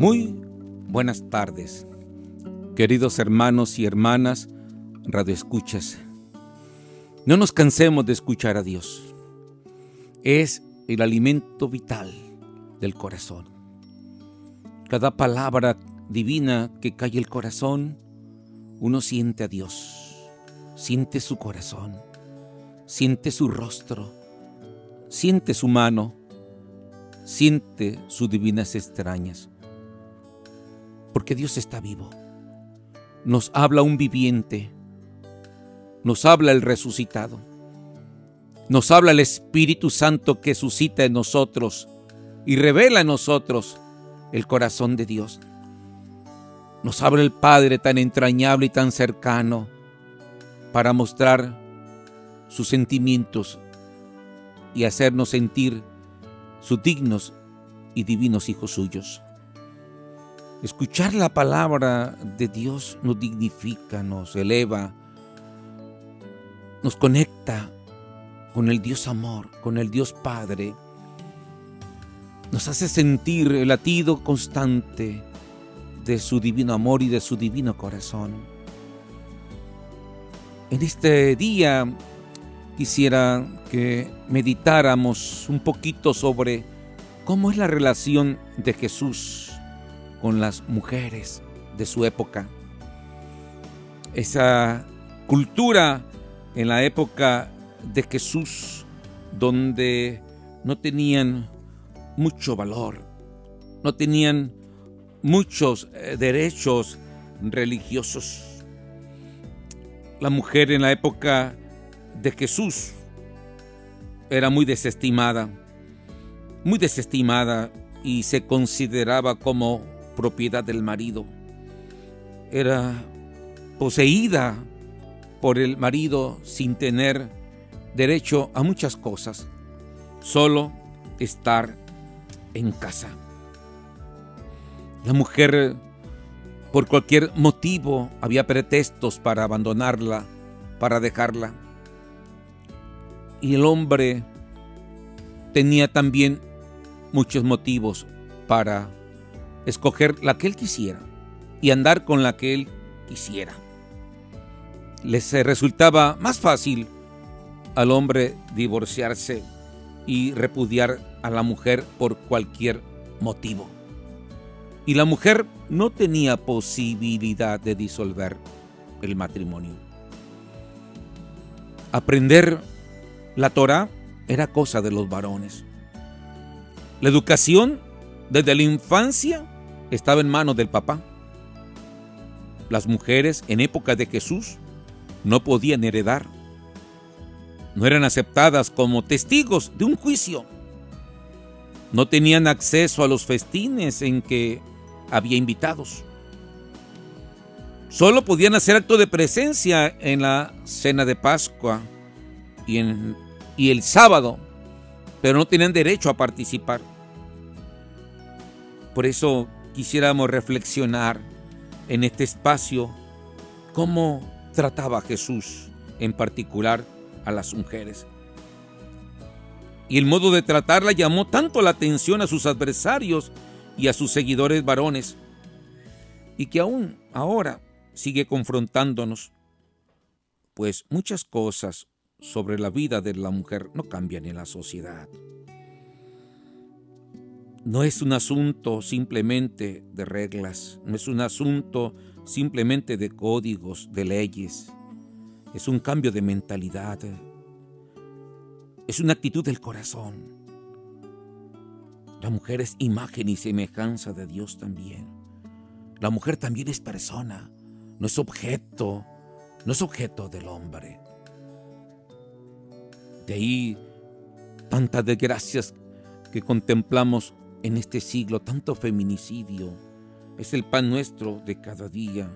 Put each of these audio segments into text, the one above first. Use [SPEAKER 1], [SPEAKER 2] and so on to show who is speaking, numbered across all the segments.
[SPEAKER 1] Muy buenas tardes, queridos hermanos y hermanas, radioescuchas. No nos cansemos de escuchar a Dios. Es el alimento vital del corazón. Cada palabra divina que cae el corazón, uno siente a Dios, siente su corazón, siente su rostro, siente su mano, siente sus divinas extrañas. Porque Dios está vivo. Nos habla un viviente. Nos habla el resucitado. Nos habla el Espíritu Santo que suscita en nosotros y revela en nosotros el corazón de Dios. Nos habla el Padre tan entrañable y tan cercano para mostrar sus sentimientos y hacernos sentir sus dignos y divinos hijos suyos. Escuchar la palabra de Dios nos dignifica, nos eleva, nos conecta con el Dios amor, con el Dios Padre. Nos hace sentir el latido constante de su divino amor y de su divino corazón. En este día quisiera que meditáramos un poquito sobre cómo es la relación de Jesús con las mujeres de su época. Esa cultura en la época de Jesús donde no tenían mucho valor, no tenían muchos eh, derechos religiosos. La mujer en la época de Jesús era muy desestimada, muy desestimada y se consideraba como propiedad del marido. Era poseída por el marido sin tener derecho a muchas cosas, solo estar en casa. La mujer, por cualquier motivo, había pretextos para abandonarla, para dejarla y el hombre tenía también muchos motivos para escoger la que él quisiera y andar con la que él quisiera. Les resultaba más fácil al hombre divorciarse y repudiar a la mujer por cualquier motivo. Y la mujer no tenía posibilidad de disolver el matrimonio. Aprender la Torah era cosa de los varones. La educación desde la infancia estaba en manos del papá. Las mujeres en época de Jesús no podían heredar. No eran aceptadas como testigos de un juicio. No tenían acceso a los festines en que había invitados. Solo podían hacer acto de presencia en la cena de Pascua y en y el sábado, pero no tenían derecho a participar. Por eso quisiéramos reflexionar en este espacio cómo trataba Jesús en particular a las mujeres. Y el modo de tratarla llamó tanto la atención a sus adversarios y a sus seguidores varones, y que aún ahora sigue confrontándonos, pues muchas cosas sobre la vida de la mujer no cambian en la sociedad. No es un asunto simplemente de reglas, no es un asunto simplemente de códigos, de leyes. Es un cambio de mentalidad. Es una actitud del corazón. La mujer es imagen y semejanza de Dios también. La mujer también es persona, no es objeto, no es objeto del hombre. De ahí tantas desgracias que contemplamos en este siglo, tanto feminicidio, es el pan nuestro de cada día,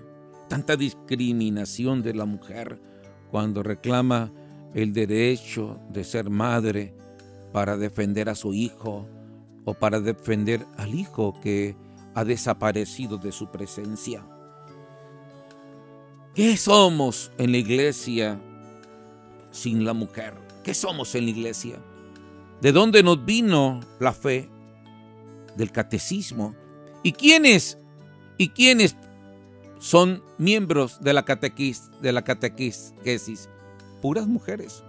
[SPEAKER 1] tanta discriminación de la mujer cuando reclama el derecho de ser madre para defender a su hijo o para defender al hijo que ha desaparecido de su presencia. ¿Qué somos en la iglesia sin la mujer? ¿Qué somos en la iglesia? ¿De dónde nos vino la fe? Del catecismo ¿Y quiénes? ¿Y quiénes son miembros de la, catequis, de la catequesis? Puras mujeres.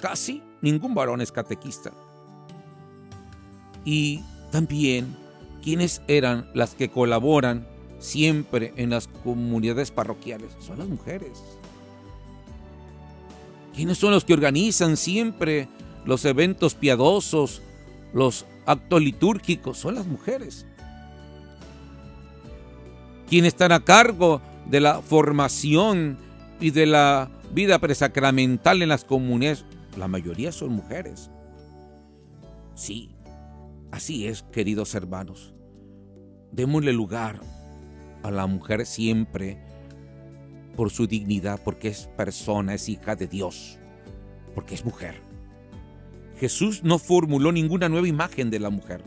[SPEAKER 1] Casi ningún varón es catequista. Y también, ¿quiénes eran las que colaboran siempre en las comunidades parroquiales? Son las mujeres. ¿Quiénes son los que organizan siempre los eventos piadosos, los actos litúrgicos? Son las mujeres. ¿Quiénes están a cargo de la formación y de la vida presacramental en las comunidades? La mayoría son mujeres. Sí, así es, queridos hermanos. Démosle lugar a la mujer siempre por su dignidad, porque es persona, es hija de Dios, porque es mujer. Jesús no formuló ninguna nueva imagen de la mujer,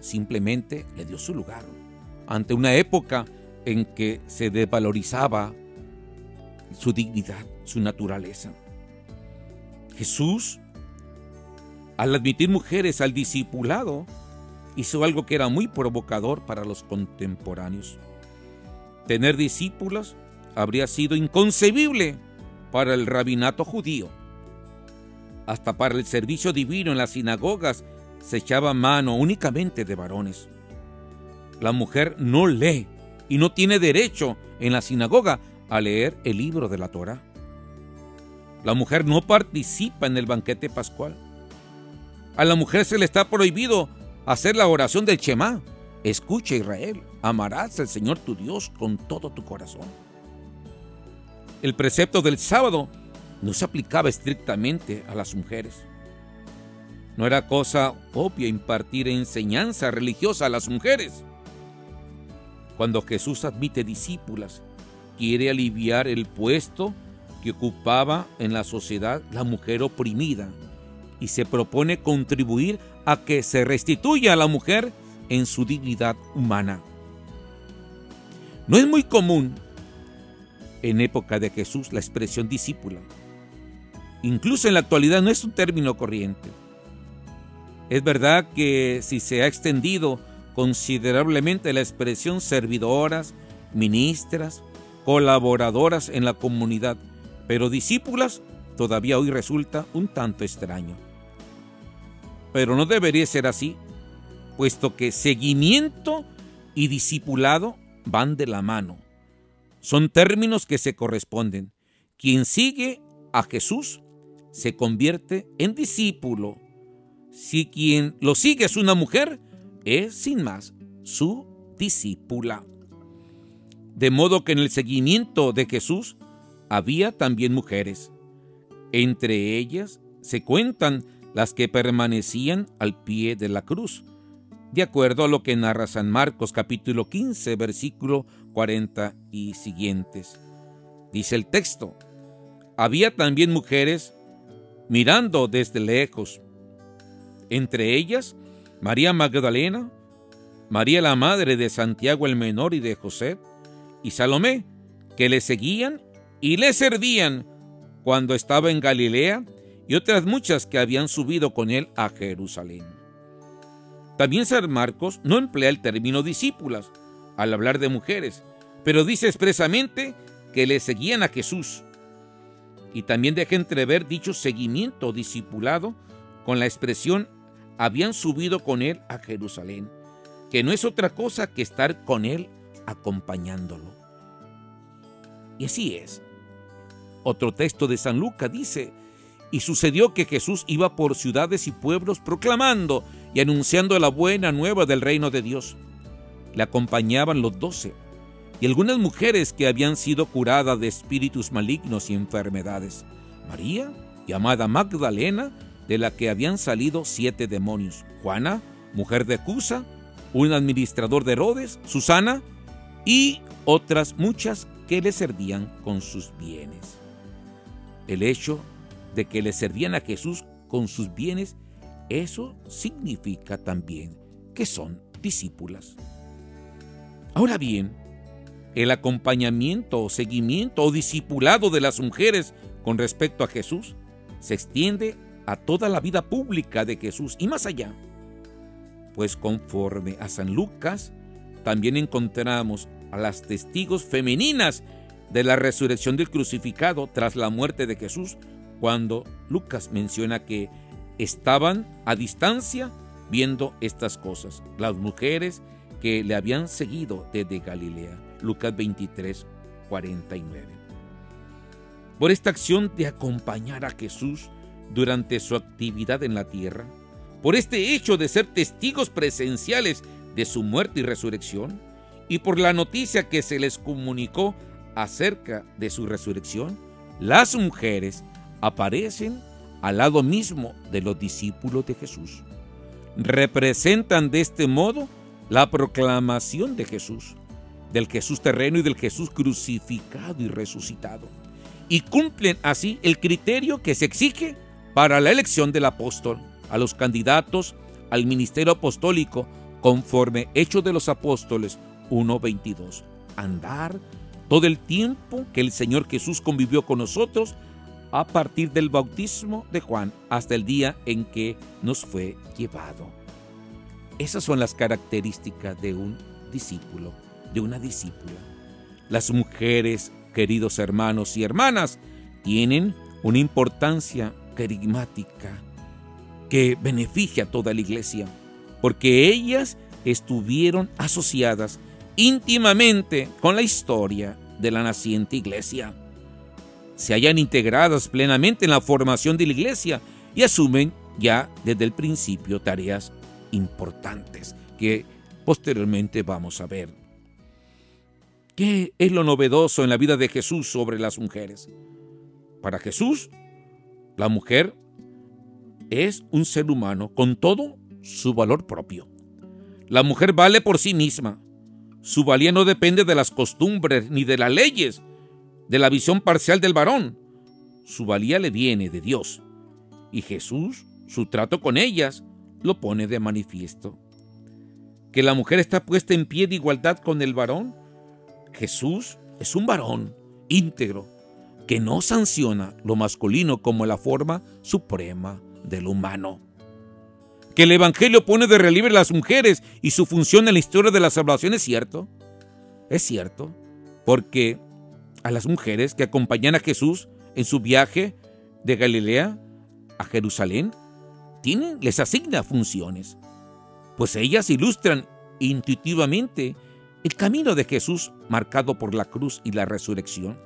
[SPEAKER 1] simplemente le dio su lugar ante una época en que se desvalorizaba su dignidad, su naturaleza. Jesús, al admitir mujeres al discipulado, hizo algo que era muy provocador para los contemporáneos. Tener discípulos habría sido inconcebible para el rabinato judío. Hasta para el servicio divino en las sinagogas se echaba mano únicamente de varones. La mujer no lee y no tiene derecho en la sinagoga a leer el libro de la Torah. La mujer no participa en el banquete pascual. A la mujer se le está prohibido hacer la oración del Shema. Escucha Israel, amarás al Señor tu Dios con todo tu corazón el precepto del sábado no se aplicaba estrictamente a las mujeres. No era cosa obvia impartir enseñanza religiosa a las mujeres. Cuando Jesús admite discípulas, quiere aliviar el puesto que ocupaba en la sociedad la mujer oprimida y se propone contribuir a que se restituya a la mujer en su dignidad humana. No es muy común en época de Jesús la expresión discípula. Incluso en la actualidad no es un término corriente. Es verdad que si se ha extendido considerablemente la expresión servidoras, ministras, colaboradoras en la comunidad, pero discípulas todavía hoy resulta un tanto extraño. Pero no debería ser así, puesto que seguimiento y discipulado van de la mano. Son términos que se corresponden. Quien sigue a Jesús se convierte en discípulo. Si quien lo sigue es una mujer, es sin más su discípula. De modo que en el seguimiento de Jesús había también mujeres. Entre ellas se cuentan las que permanecían al pie de la cruz, de acuerdo a lo que narra San Marcos capítulo 15, versículo 40 y siguientes. Dice el texto, había también mujeres mirando desde lejos, entre ellas María Magdalena, María la madre de Santiago el menor y de José, y Salomé, que le seguían y le servían cuando estaba en Galilea, y otras muchas que habían subido con él a Jerusalén. También San Marcos no emplea el término discípulas, al hablar de mujeres, pero dice expresamente que le seguían a Jesús. Y también deja entrever dicho seguimiento discipulado con la expresión habían subido con él a Jerusalén, que no es otra cosa que estar con él acompañándolo. Y así es. Otro texto de San Lucas dice, y sucedió que Jesús iba por ciudades y pueblos proclamando y anunciando la buena nueva del reino de Dios le acompañaban los doce y algunas mujeres que habían sido curadas de espíritus malignos y enfermedades. María, llamada Magdalena, de la que habían salido siete demonios. Juana, mujer de Cusa, un administrador de Herodes, Susana y otras muchas que le servían con sus bienes. El hecho de que le servían a Jesús con sus bienes, eso significa también que son discípulas. Ahora bien, el acompañamiento o seguimiento o discipulado de las mujeres con respecto a Jesús se extiende a toda la vida pública de Jesús y más allá. Pues conforme a San Lucas, también encontramos a las testigos femeninas de la resurrección del crucificado tras la muerte de Jesús, cuando Lucas menciona que estaban a distancia viendo estas cosas, las mujeres que le habían seguido desde Galilea. Lucas 23, 49. Por esta acción de acompañar a Jesús durante su actividad en la tierra, por este hecho de ser testigos presenciales de su muerte y resurrección, y por la noticia que se les comunicó acerca de su resurrección, las mujeres aparecen al lado mismo de los discípulos de Jesús. Representan de este modo la proclamación de Jesús, del Jesús terreno y del Jesús crucificado y resucitado, y cumplen así el criterio que se exige para la elección del apóstol, a los candidatos al ministerio apostólico conforme Hechos de los Apóstoles 1.22. Andar todo el tiempo que el Señor Jesús convivió con nosotros a partir del bautismo de Juan hasta el día en que nos fue llevado. Esas son las características de un discípulo, de una discípula. Las mujeres, queridos hermanos y hermanas, tienen una importancia carismática que beneficia a toda la iglesia, porque ellas estuvieron asociadas íntimamente con la historia de la naciente iglesia. Se hayan integradas plenamente en la formación de la iglesia y asumen ya desde el principio tareas importantes que posteriormente vamos a ver. ¿Qué es lo novedoso en la vida de Jesús sobre las mujeres? Para Jesús, la mujer es un ser humano con todo su valor propio. La mujer vale por sí misma. Su valía no depende de las costumbres ni de las leyes, de la visión parcial del varón. Su valía le viene de Dios. Y Jesús, su trato con ellas, lo pone de manifiesto. Que la mujer está puesta en pie de igualdad con el varón. Jesús es un varón íntegro que no sanciona lo masculino como la forma suprema del humano. Que el Evangelio pone de relieve a las mujeres y su función en la historia de la salvación es cierto. Es cierto, porque a las mujeres que acompañan a Jesús en su viaje de Galilea a Jerusalén les asigna funciones, pues ellas ilustran intuitivamente el camino de Jesús marcado por la cruz y la resurrección.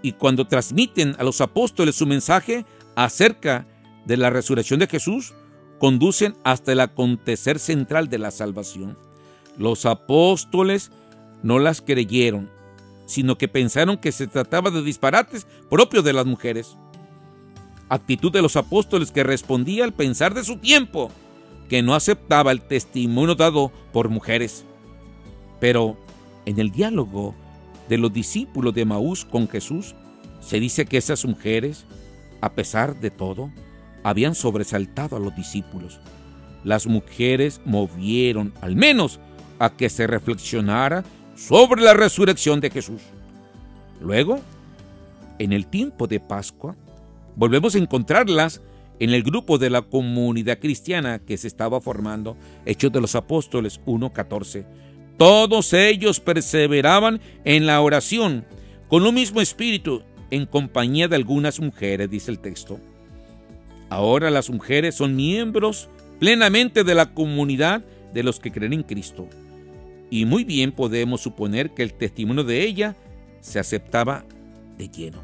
[SPEAKER 1] Y cuando transmiten a los apóstoles su mensaje acerca de la resurrección de Jesús, conducen hasta el acontecer central de la salvación. Los apóstoles no las creyeron, sino que pensaron que se trataba de disparates propios de las mujeres actitud de los apóstoles que respondía al pensar de su tiempo, que no aceptaba el testimonio dado por mujeres. Pero en el diálogo de los discípulos de Maús con Jesús, se dice que esas mujeres, a pesar de todo, habían sobresaltado a los discípulos. Las mujeres movieron al menos a que se reflexionara sobre la resurrección de Jesús. Luego, en el tiempo de Pascua, Volvemos a encontrarlas en el grupo de la comunidad cristiana que se estaba formando, Hechos de los Apóstoles 1.14. Todos ellos perseveraban en la oración con un mismo espíritu en compañía de algunas mujeres, dice el texto. Ahora las mujeres son miembros plenamente de la comunidad de los que creen en Cristo. Y muy bien podemos suponer que el testimonio de ella se aceptaba de lleno.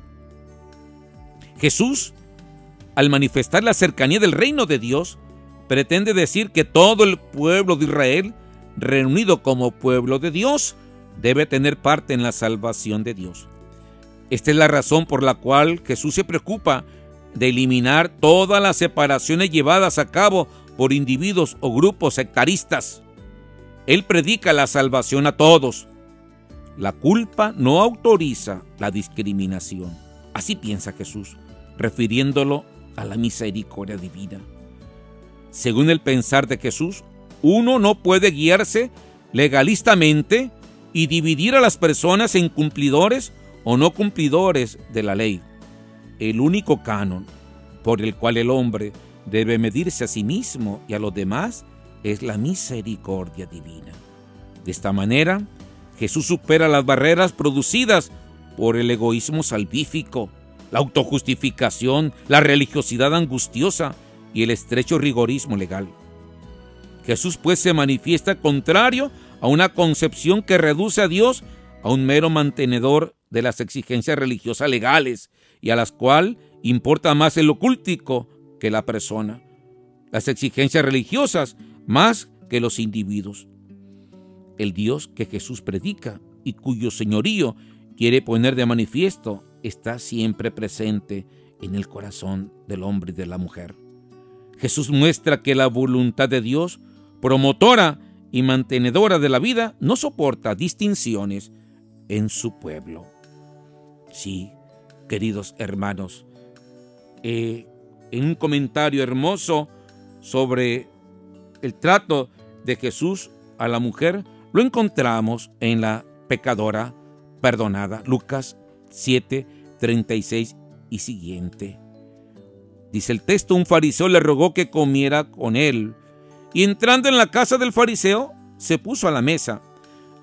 [SPEAKER 1] Jesús, al manifestar la cercanía del reino de Dios, pretende decir que todo el pueblo de Israel, reunido como pueblo de Dios, debe tener parte en la salvación de Dios. Esta es la razón por la cual Jesús se preocupa de eliminar todas las separaciones llevadas a cabo por individuos o grupos sectaristas. Él predica la salvación a todos. La culpa no autoriza la discriminación. Así piensa Jesús refiriéndolo a la misericordia divina. Según el pensar de Jesús, uno no puede guiarse legalistamente y dividir a las personas en cumplidores o no cumplidores de la ley. El único canon por el cual el hombre debe medirse a sí mismo y a los demás es la misericordia divina. De esta manera, Jesús supera las barreras producidas por el egoísmo salvífico, la autojustificación, la religiosidad angustiosa y el estrecho rigorismo legal. Jesús pues se manifiesta contrario a una concepción que reduce a Dios a un mero mantenedor de las exigencias religiosas legales y a las cuales importa más el ocúltico que la persona, las exigencias religiosas más que los individuos. El Dios que Jesús predica y cuyo señorío quiere poner de manifiesto está siempre presente en el corazón del hombre y de la mujer. Jesús muestra que la voluntad de Dios, promotora y mantenedora de la vida, no soporta distinciones en su pueblo. Sí, queridos hermanos, eh, en un comentario hermoso sobre el trato de Jesús a la mujer, lo encontramos en la pecadora perdonada, Lucas 7, 36 y siguiente. Dice el texto, un fariseo le rogó que comiera con él, y entrando en la casa del fariseo, se puso a la mesa.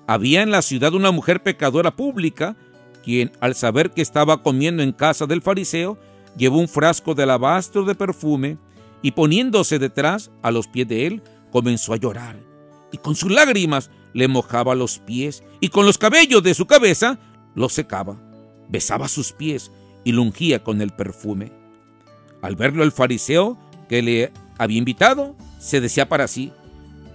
[SPEAKER 1] Había en la ciudad una mujer pecadora pública, quien, al saber que estaba comiendo en casa del fariseo, llevó un frasco de alabastro de perfume, y poniéndose detrás, a los pies de él, comenzó a llorar, y con sus lágrimas le mojaba los pies, y con los cabellos de su cabeza los secaba, besaba sus pies y lo ungía con el perfume. Al verlo el fariseo que le había invitado, se decía para sí,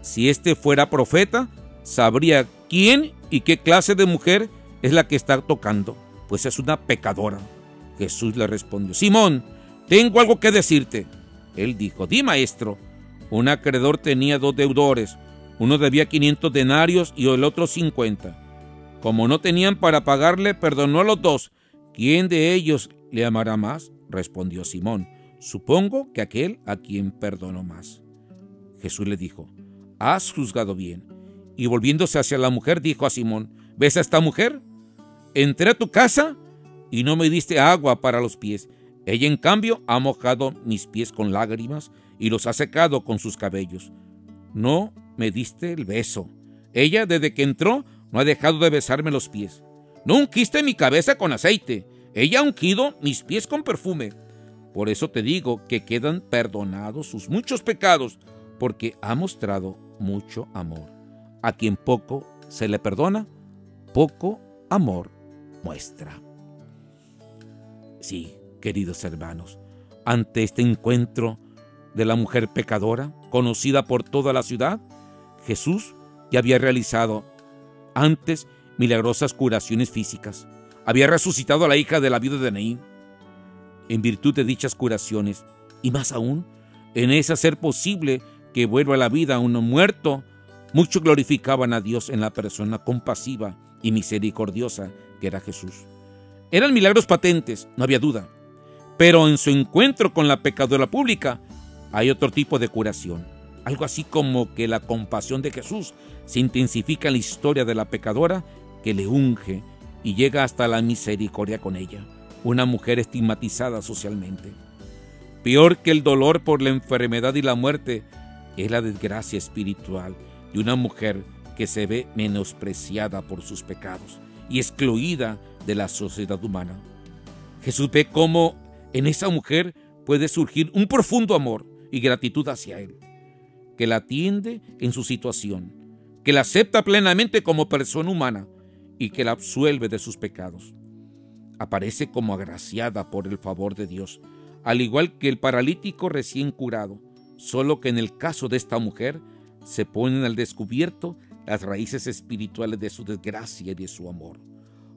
[SPEAKER 1] si éste fuera profeta, sabría quién y qué clase de mujer es la que está tocando, pues es una pecadora. Jesús le respondió, Simón, tengo algo que decirte. Él dijo, di maestro. Un acreedor tenía dos deudores, uno debía 500 denarios y el otro 50. Como no tenían para pagarle, perdonó a los dos. ¿Quién de ellos le amará más? respondió Simón. Supongo que aquel a quien perdonó más. Jesús le dijo, has juzgado bien. Y volviéndose hacia la mujer, dijo a Simón, ¿ves a esta mujer? Entré a tu casa y no me diste agua para los pies. Ella, en cambio, ha mojado mis pies con lágrimas y los ha secado con sus cabellos. No me diste el beso. Ella, desde que entró, no ha dejado de besarme los pies. No ungiste mi cabeza con aceite. Ella ha ungido mis pies con perfume. Por eso te digo que quedan perdonados sus muchos pecados, porque ha mostrado mucho amor. A quien poco se le perdona, poco amor muestra. Sí, queridos hermanos, ante este encuentro de la mujer pecadora, conocida por toda la ciudad, Jesús ya había realizado antes milagrosas curaciones físicas. Había resucitado a la hija de la viuda de Naín. En virtud de dichas curaciones, y más aún, en ese hacer posible que vuelva a la vida a uno muerto, muchos glorificaban a Dios en la persona compasiva y misericordiosa que era Jesús. Eran milagros patentes, no había duda. Pero en su encuentro con la pecadora pública hay otro tipo de curación. Algo así como que la compasión de Jesús se intensifica en la historia de la pecadora que le unge y llega hasta la misericordia con ella, una mujer estigmatizada socialmente. Peor que el dolor por la enfermedad y la muerte es la desgracia espiritual de una mujer que se ve menospreciada por sus pecados y excluida de la sociedad humana. Jesús ve cómo en esa mujer puede surgir un profundo amor y gratitud hacia Él, que la atiende en su situación, que la acepta plenamente como persona humana y que la absuelve de sus pecados. Aparece como agraciada por el favor de Dios, al igual que el paralítico recién curado, solo que en el caso de esta mujer se ponen al descubierto las raíces espirituales de su desgracia y de su amor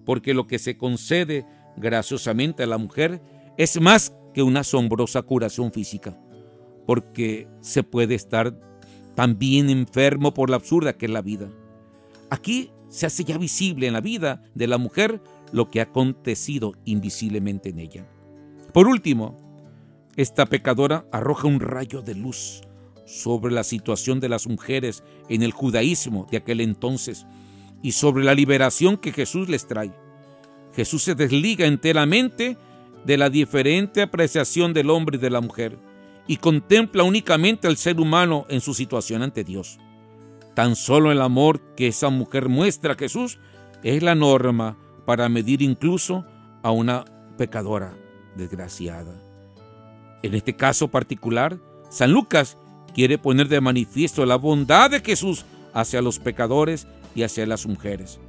[SPEAKER 1] porque lo que se concede graciosamente a la mujer es más que una asombrosa curación física, porque se puede estar también enfermo por la absurda que es la vida. Aquí se hace ya visible en la vida de la mujer lo que ha acontecido invisiblemente en ella. Por último, esta pecadora arroja un rayo de luz sobre la situación de las mujeres en el judaísmo de aquel entonces y sobre la liberación que Jesús les trae. Jesús se desliga enteramente de la diferente apreciación del hombre y de la mujer y contempla únicamente al ser humano en su situación ante Dios. Tan solo el amor que esa mujer muestra a Jesús es la norma para medir incluso a una pecadora desgraciada. En este caso particular, San Lucas quiere poner de manifiesto la bondad de Jesús hacia los pecadores y hacia las mujeres.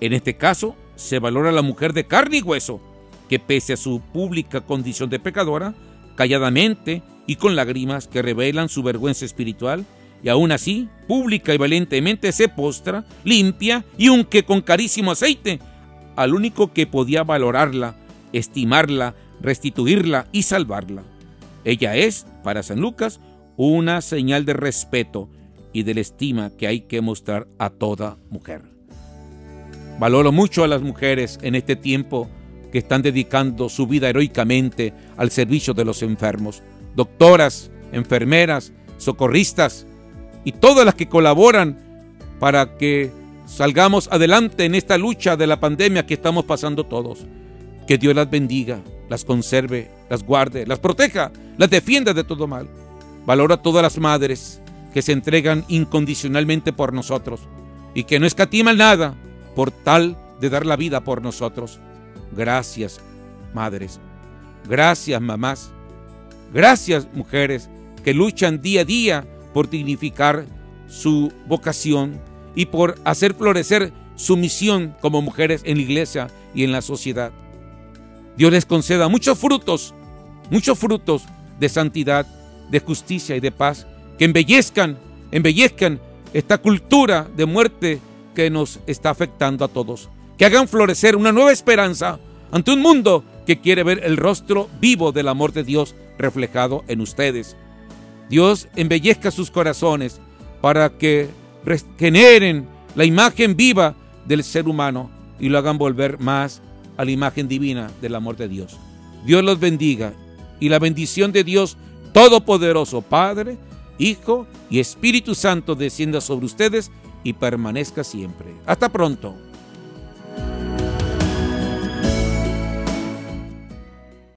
[SPEAKER 1] En este caso, se valora a la mujer de carne y hueso, que pese a su pública condición de pecadora, calladamente y con lágrimas que revelan su vergüenza espiritual, y aún así, pública y valientemente se postra, limpia y aunque con carísimo aceite, al único que podía valorarla, estimarla, restituirla y salvarla. Ella es, para San Lucas, una señal de respeto y de la estima que hay que mostrar a toda mujer. Valoro mucho a las mujeres en este tiempo que están dedicando su vida heroicamente al servicio de los enfermos. Doctoras, enfermeras, socorristas y todas las que colaboran para que salgamos adelante en esta lucha de la pandemia que estamos pasando todos. Que Dios las bendiga, las conserve, las guarde, las proteja, las defienda de todo mal. Valora a todas las madres que se entregan incondicionalmente por nosotros y que no escatiman nada por tal de dar la vida por nosotros. Gracias, madres. Gracias, mamás. Gracias, mujeres, que luchan día a día por dignificar su vocación y por hacer florecer su misión como mujeres en la iglesia y en la sociedad. Dios les conceda muchos frutos, muchos frutos de santidad, de justicia y de paz que embellezcan, embellezcan esta cultura de muerte que nos está afectando a todos. Que hagan florecer una nueva esperanza ante un mundo que quiere ver el rostro vivo del amor de Dios reflejado en ustedes. Dios embellezca sus corazones para que generen la imagen viva del ser humano y lo hagan volver más a la imagen divina del amor de Dios. Dios los bendiga y la bendición de Dios Todopoderoso, Padre, Hijo y Espíritu Santo descienda sobre ustedes y permanezca siempre. Hasta pronto.